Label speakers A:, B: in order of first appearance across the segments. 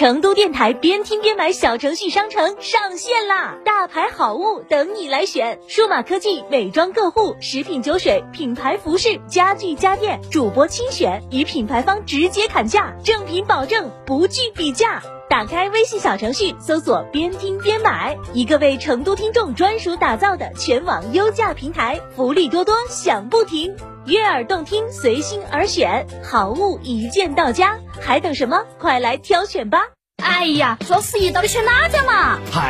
A: 成都电台边听边买小程序商城上线啦！大牌好物等你来选，数码科技、美妆个护、食品酒水、品牌服饰、家具家电，主播亲选，与品牌方直接砍价，正品保证，不惧比价。打开微信小程序，搜索“边听边买”，一个为成都听众专属打造的全网优价平台，福利多多，享不停。悦耳动听，随心而选，好物一键到家，还等什么？快来挑选吧！
B: 哎呀，双十一到底选哪家嘛？
C: 哎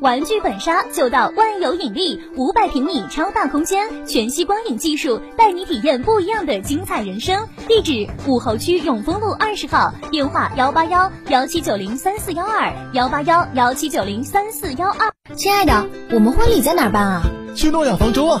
B: 玩具本杀就到万有引力，五百平米超大空间，全息光影技术带你体验不一样的精彩人生。地址：武侯区永丰路二十号，电话：幺八幺幺七九零三四幺二幺八幺幺七九零三四幺二。亲爱的，我们婚礼在哪儿办啊？
D: 去诺亚方舟啊！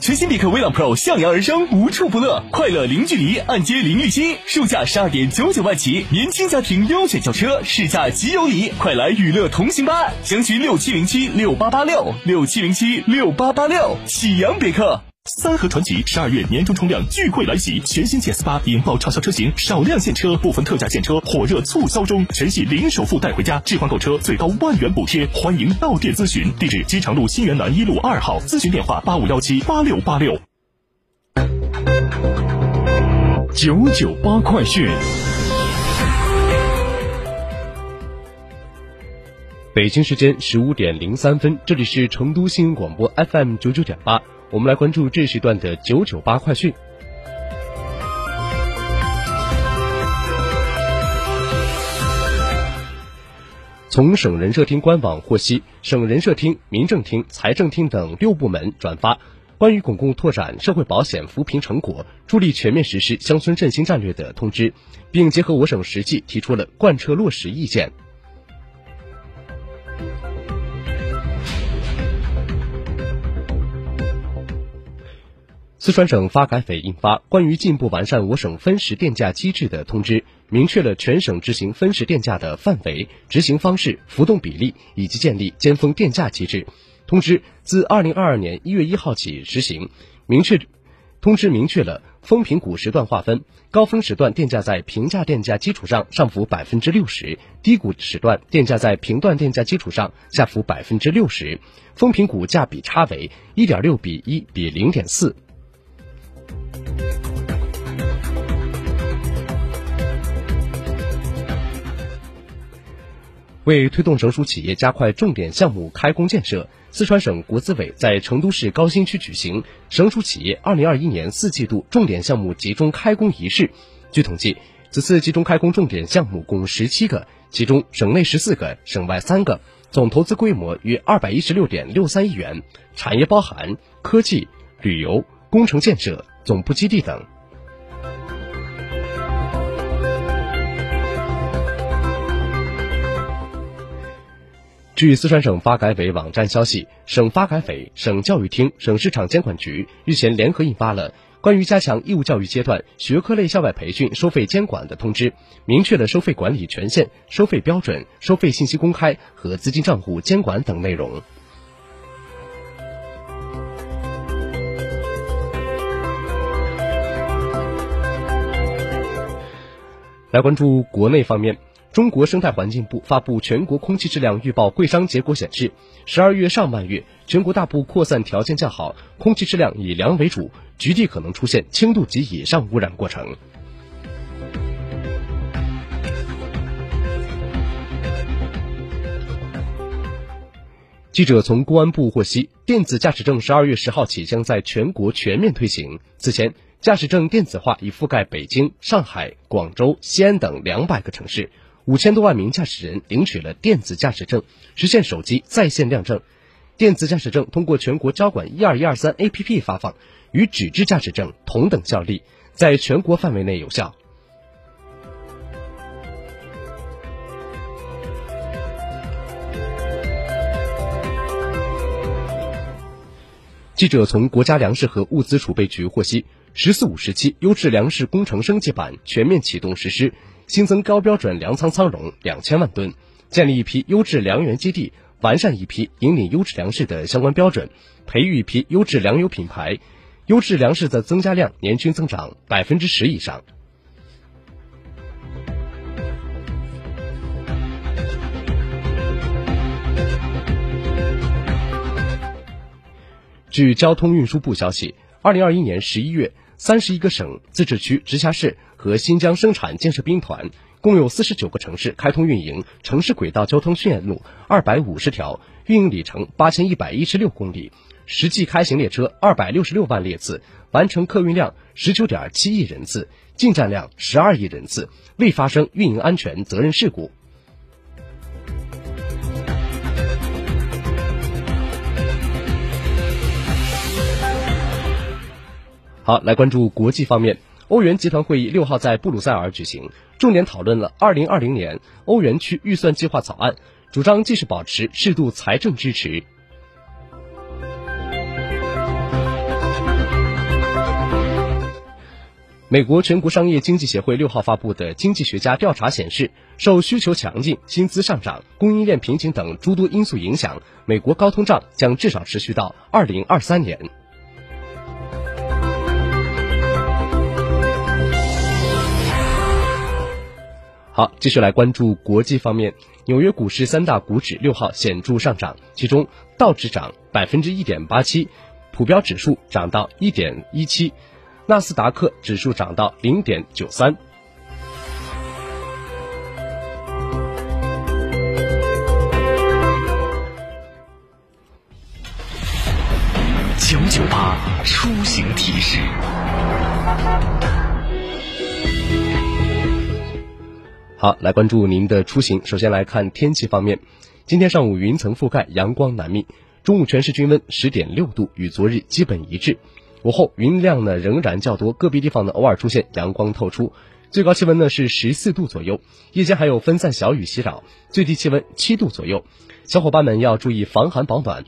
E: 全新别克威朗 Pro 向阳而生，无处不乐，快乐零距离，按揭零利息，售价十二点九九万起，年轻家庭优选轿车，试驾即有礼，快来与乐同行吧！详询六七零七六八八六六七零七六八八六，喜阳别克。三和传祺十二月年终冲量聚会来袭，全新减四八引爆畅销车型，少量现车，部分特价现车火热促销中，全系零首付带回家，置换购车最高万元补贴，欢迎到店咨询。地址：机场路新源南一路二号，咨询电话：八五幺七八六八六。
F: 九九八快讯。
G: 北京时间十五点零三分，这里是成都新闻广播 FM 九九点八。我们来关注这时段的九九八快讯。从省人社厅官网获悉，省人社厅、民政厅、财政厅等六部门转发关于巩固拓展社会保险扶贫成果、助力全面实施乡村振兴战略的通知，并结合我省实际提出了贯彻落实意见。四川省发改委印发《关于进一步完善我省分时电价机制的通知》，明确了全省执行分时电价的范围、执行方式、浮动比例以及建立尖峰电价机制。通知自二零二二年一月一号起实行。明确，通知明确了峰平谷时段划分，高峰时段电价在平价电价基础上上浮百分之六十，低谷时段电价在平段电价基础上下浮百分之六十。峰平谷价比差为一点六比一比零点四。为推动省属企业加快重点项目开工建设，四川省国资委在成都市高新区举行省属企业二零二一年四季度重点项目集中开工仪式。据统计，此次集中开工重点项目共十七个，其中省内十四个，省外三个，总投资规模约二百一十六点六三亿元，产业包含科技、旅游、工程建设、总部基地等。据四川省发改委网站消息，省发改委、省教育厅、省市场监管局日前联合印发了《关于加强义务教育阶段学科类校外培训收费监管的通知，明确了收费管理权限、收费标准、收费信息公开和资金账户监管等内容。来关注国内方面。中国生态环境部发布全国空气质量预报会商结果显示，十二月上半月全国大部扩散条件较好，空气质量以良为主，局地可能出现轻度及以上污染过程。记者从公安部获悉，电子驾驶证十二月十号起将在全国全面推行。此前，驾驶证电子化已覆盖北京、上海、广州、西安等两百个城市。五千多万名驾驶人领取了电子驾驶证，实现手机在线亮证。电子驾驶证通过全国交管一二一二三 APP 发放，与纸质驾驶证同等效力，在全国范围内有效。记者从国家粮食和物资储备局获悉，“十四五”时期优质粮食工程升级版全面启动实施。新增高标准粮仓仓容两千万吨，建立一批优质粮源基地，完善一批引领优质粮食的相关标准，培育一批优质粮油品牌，优质粮食的增加量年均增长百分之十以上。据交通运输部消息，二零二一年十一月。三十一个省、自治区、直辖市和新疆生产建设兵团共有四十九个城市开通运营城市轨道交通线路二百五十条，运营里程八千一百一十六公里，实际开行列车二百六十六万列次，完成客运量十九点七亿人次，进站量十二亿人次，未发生运营安全责任事故。好，来关注国际方面。欧元集团会议六号在布鲁塞尔举行，重点讨论了二零二零年欧元区预算计划草案，主张继续保持适度财政支持。美国全国商业经济协会六号发布的经济学家调查显示，受需求强劲、薪资上涨、供应链瓶颈等诸多因素影响，美国高通胀将至少持续到二零二三年。好，继续来关注国际方面。纽约股市三大股指六号显著上涨，其中道指涨百分之一点八七，普标指数涨到一点一七，纳斯达克指数涨到零点九三。好，来关注您的出行。首先来看天气方面，今天上午云层覆盖，阳光难觅。中午全市均温十点六度，与昨日基本一致。午后云量呢仍然较多，个别地方呢偶尔出现阳光透出。最高气温呢是十四度左右，夜间还有分散小雨袭扰，最低气温七度左右。小伙伴们要注意防寒保暖。